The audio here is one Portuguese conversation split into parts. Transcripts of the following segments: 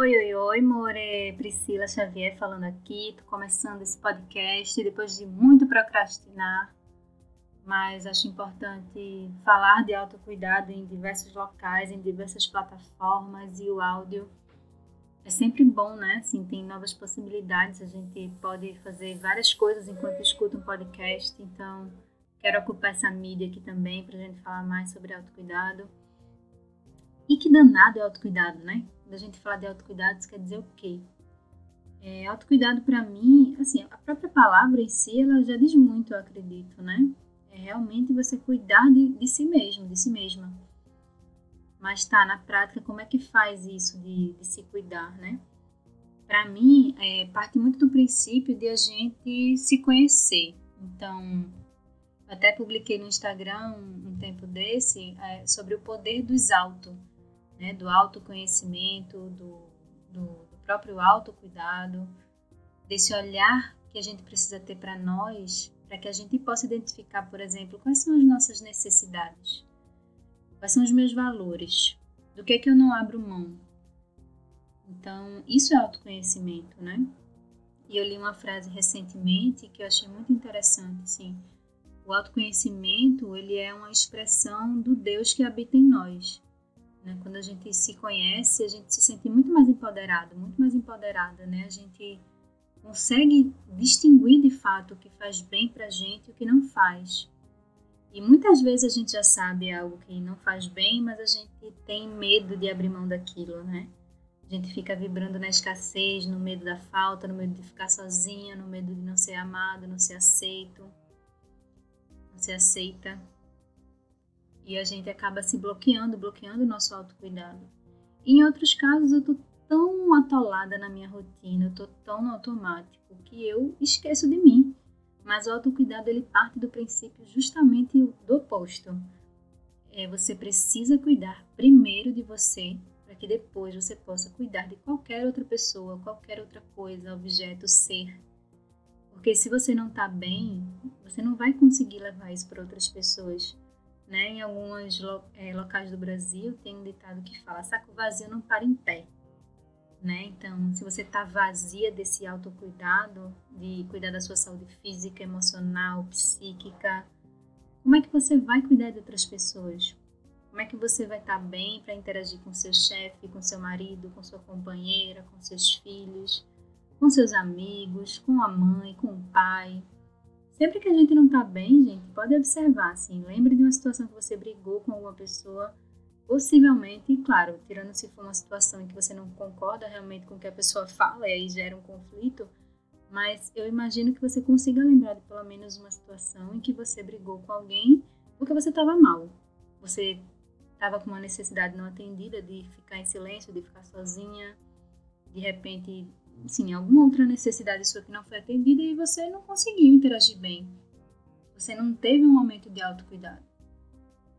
Oi, oi, oi, More, Priscila Xavier falando aqui, tô começando esse podcast depois de muito procrastinar, mas acho importante falar de autocuidado em diversos locais, em diversas plataformas e o áudio é sempre bom, né? Assim, tem novas possibilidades, a gente pode fazer várias coisas enquanto escuta um podcast, então quero ocupar essa mídia aqui também para a gente falar mais sobre autocuidado. E que danado é autocuidado, né? Quando a gente fala de autocuidado, isso quer dizer o quê? É, autocuidado para mim, assim, a própria palavra em si, ela já diz muito, eu acredito, né? É realmente você cuidar de, de si mesmo, de si mesma. Mas tá, na prática, como é que faz isso de, de se cuidar, né? Para mim, é, parte muito do princípio de a gente se conhecer. Então, até publiquei no Instagram um, um tempo desse é, sobre o poder dos auto né, do autoconhecimento, do, do, do próprio autocuidado, desse olhar que a gente precisa ter para nós, para que a gente possa identificar, por exemplo, quais são as nossas necessidades, quais são os meus valores, do que é que eu não abro mão. Então, isso é autoconhecimento, né? E eu li uma frase recentemente que eu achei muito interessante, assim, o autoconhecimento, ele é uma expressão do Deus que habita em nós. Né? Quando a gente se conhece, a gente se sente muito mais empoderado, muito mais empoderada, né? A gente consegue distinguir de fato o que faz bem para gente e o que não faz. E muitas vezes a gente já sabe algo que não faz bem, mas a gente tem medo de abrir mão daquilo, né? A gente fica vibrando na escassez, no medo da falta, no medo de ficar sozinha, no medo de não ser amado, não ser aceito, não ser aceita. E a gente acaba se bloqueando, bloqueando o nosso autocuidado. E em outros casos, eu tô tão atolada na minha rotina, eu tô tão no automático que eu esqueço de mim. Mas o autocuidado ele parte do princípio justamente do oposto. É, você precisa cuidar primeiro de você para que depois você possa cuidar de qualquer outra pessoa, qualquer outra coisa, objeto, ser. Porque se você não está bem, você não vai conseguir levar isso para outras pessoas. Né? Em alguns é, locais do Brasil tem um ditado que fala: saco vazio não para em pé. Né? Então, se você está vazia desse autocuidado, de cuidar da sua saúde física, emocional, psíquica, como é que você vai cuidar de outras pessoas? Como é que você vai estar tá bem para interagir com seu chefe, com seu marido, com sua companheira, com seus filhos, com seus amigos, com a mãe, com o pai? Sempre que a gente não tá bem, gente, pode observar, assim, lembre de uma situação que você brigou com alguma pessoa, possivelmente, claro, tirando se for uma situação em que você não concorda realmente com o que a pessoa fala e aí gera um conflito, mas eu imagino que você consiga lembrar de pelo menos uma situação em que você brigou com alguém porque você estava mal. Você estava com uma necessidade não atendida de ficar em silêncio, de ficar sozinha, de repente sim, alguma outra necessidade sua que não foi atendida e você não conseguiu interagir bem. Você não teve um momento de autocuidado.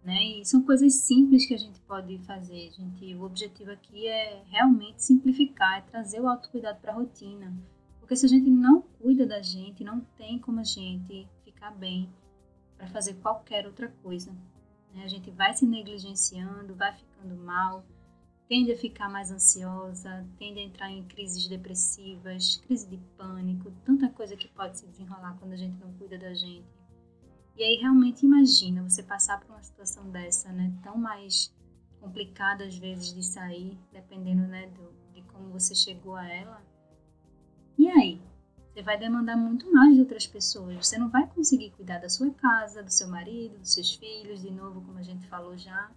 Né? E são coisas simples que a gente pode fazer. Gente, o objetivo aqui é realmente simplificar, é trazer o autocuidado para a rotina. Porque se a gente não cuida da gente, não tem como a gente ficar bem para fazer qualquer outra coisa. Né? A gente vai se negligenciando, vai ficando mal, tende a ficar mais ansiosa, tende a entrar em crises depressivas, crise de pânico, tanta coisa que pode se desenrolar quando a gente não cuida da gente. E aí realmente imagina você passar por uma situação dessa, né, tão mais complicada às vezes de sair, dependendo, né, do, de como você chegou a ela. E aí, você vai demandar muito mais de outras pessoas. Você não vai conseguir cuidar da sua casa, do seu marido, dos seus filhos, de novo, como a gente falou já.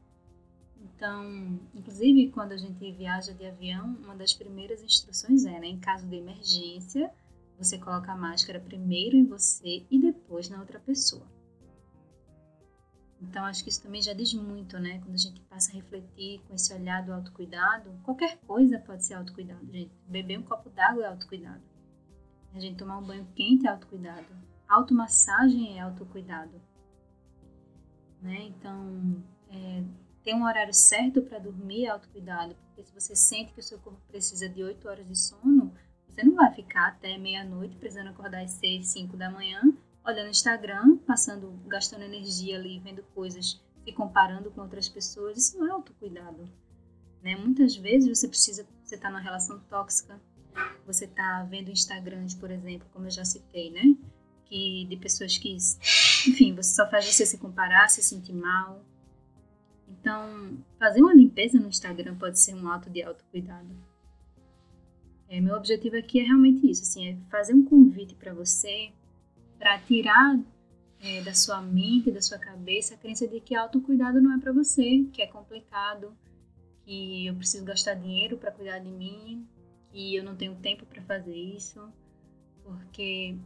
Então, inclusive quando a gente viaja de avião, uma das primeiras instruções é, né, em caso de emergência, você coloca a máscara primeiro em você e depois na outra pessoa. Então, acho que isso também já diz muito, né? Quando a gente passa a refletir com esse olhar do autocuidado, qualquer coisa pode ser autocuidado, gente. Beber um copo d'água é autocuidado. A gente tomar um banho quente é autocuidado. Automassagem é autocuidado. Né? Então, é, ter um horário certo para dormir autocuidado, porque se você sente que o seu corpo precisa de 8 horas de sono, você não vai ficar até meia-noite precisando acordar às 6, 5 da manhã, olhando o Instagram, passando, gastando energia ali, vendo coisas, se comparando com outras pessoas. Isso não é autocuidado. Né? Muitas vezes você precisa, você está numa relação tóxica, você está vendo Instagrams, por exemplo, como eu já citei, né? Que de pessoas que, enfim, você só faz você se comparar, se sentir mal. Então, fazer uma limpeza no Instagram pode ser um ato de autocuidado. É, meu objetivo aqui é realmente isso, assim, é fazer um convite para você para tirar é, da sua mente, da sua cabeça, a crença de que autocuidado não é para você, que é complicado, que eu preciso gastar dinheiro para cuidar de mim, que eu não tenho tempo para fazer isso, porque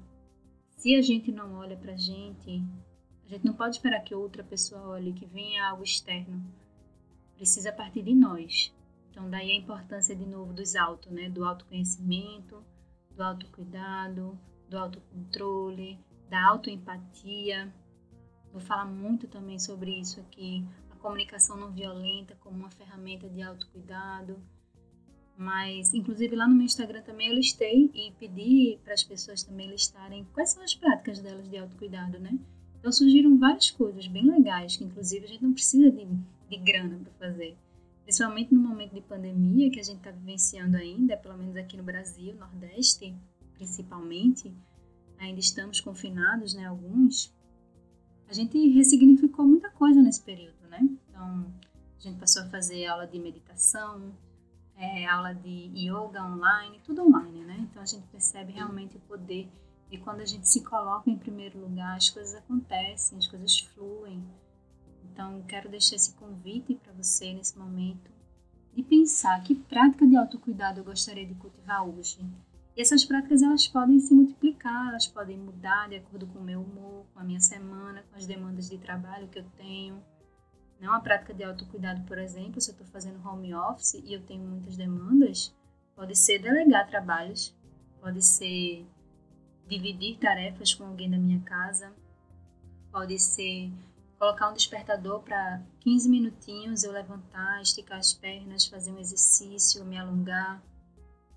se a gente não olha para a gente, a gente não pode esperar que outra pessoa olhe, que venha algo externo. Precisa partir de nós. Então, daí a importância de novo dos auto, né? Do autoconhecimento, do autocuidado, do autocontrole, da autoempatia. Vou falar muito também sobre isso aqui, a comunicação não violenta como uma ferramenta de autocuidado. Mas, inclusive, lá no meu Instagram também eu listei e pedi para as pessoas também listarem quais são as práticas delas de autocuidado, né? Então surgiram várias coisas bem legais, que inclusive a gente não precisa de, de grana para fazer. Principalmente no momento de pandemia que a gente está vivenciando ainda, pelo menos aqui no Brasil, Nordeste, principalmente, ainda estamos confinados, né, alguns, a gente ressignificou muita coisa nesse período, né? Então, a gente passou a fazer aula de meditação, é, aula de yoga online, tudo online, né? Então, a gente percebe realmente o poder de quando a gente se coloca em primeiro lugar, as coisas acontecem, as coisas fluem. Então, quero deixar esse convite para você nesse momento de pensar que prática de autocuidado eu gostaria de cultivar hoje e essas práticas elas podem se multiplicar, elas podem mudar de acordo com o meu humor, com a minha semana, com as demandas de trabalho que eu tenho. Não uma prática de autocuidado, por exemplo, se eu estou fazendo home office e eu tenho muitas demandas, pode ser delegar trabalhos, pode ser dividir tarefas com alguém da minha casa, pode ser colocar um despertador para 15 minutinhos eu levantar, esticar as pernas, fazer um exercício, me alongar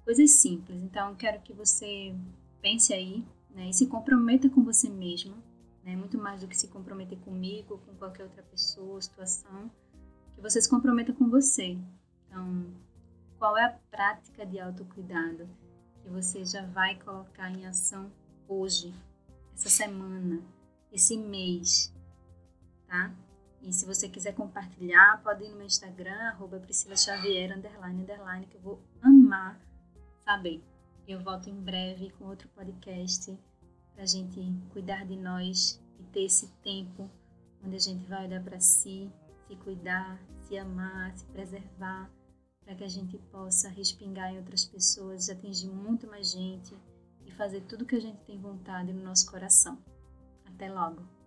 coisas simples. Então, quero que você pense aí né, e se comprometa com você mesmo, né, muito mais do que se comprometer comigo com qualquer outra pessoa, situação, que você se comprometa com você. Então, qual é a prática de autocuidado que você já vai colocar em ação hoje, essa semana, esse mês, tá? E se você quiser compartilhar, pode ir no meu Instagram, arroba Priscila Xavier, underline, underline, que eu vou amar saber. Eu volto em breve com outro podcast para a gente cuidar de nós e ter esse tempo onde a gente vai olhar para si, se cuidar, se amar, se preservar, para que a gente possa respingar em outras pessoas, atingir muito mais gente e fazer tudo que a gente tem vontade no nosso coração. Até logo!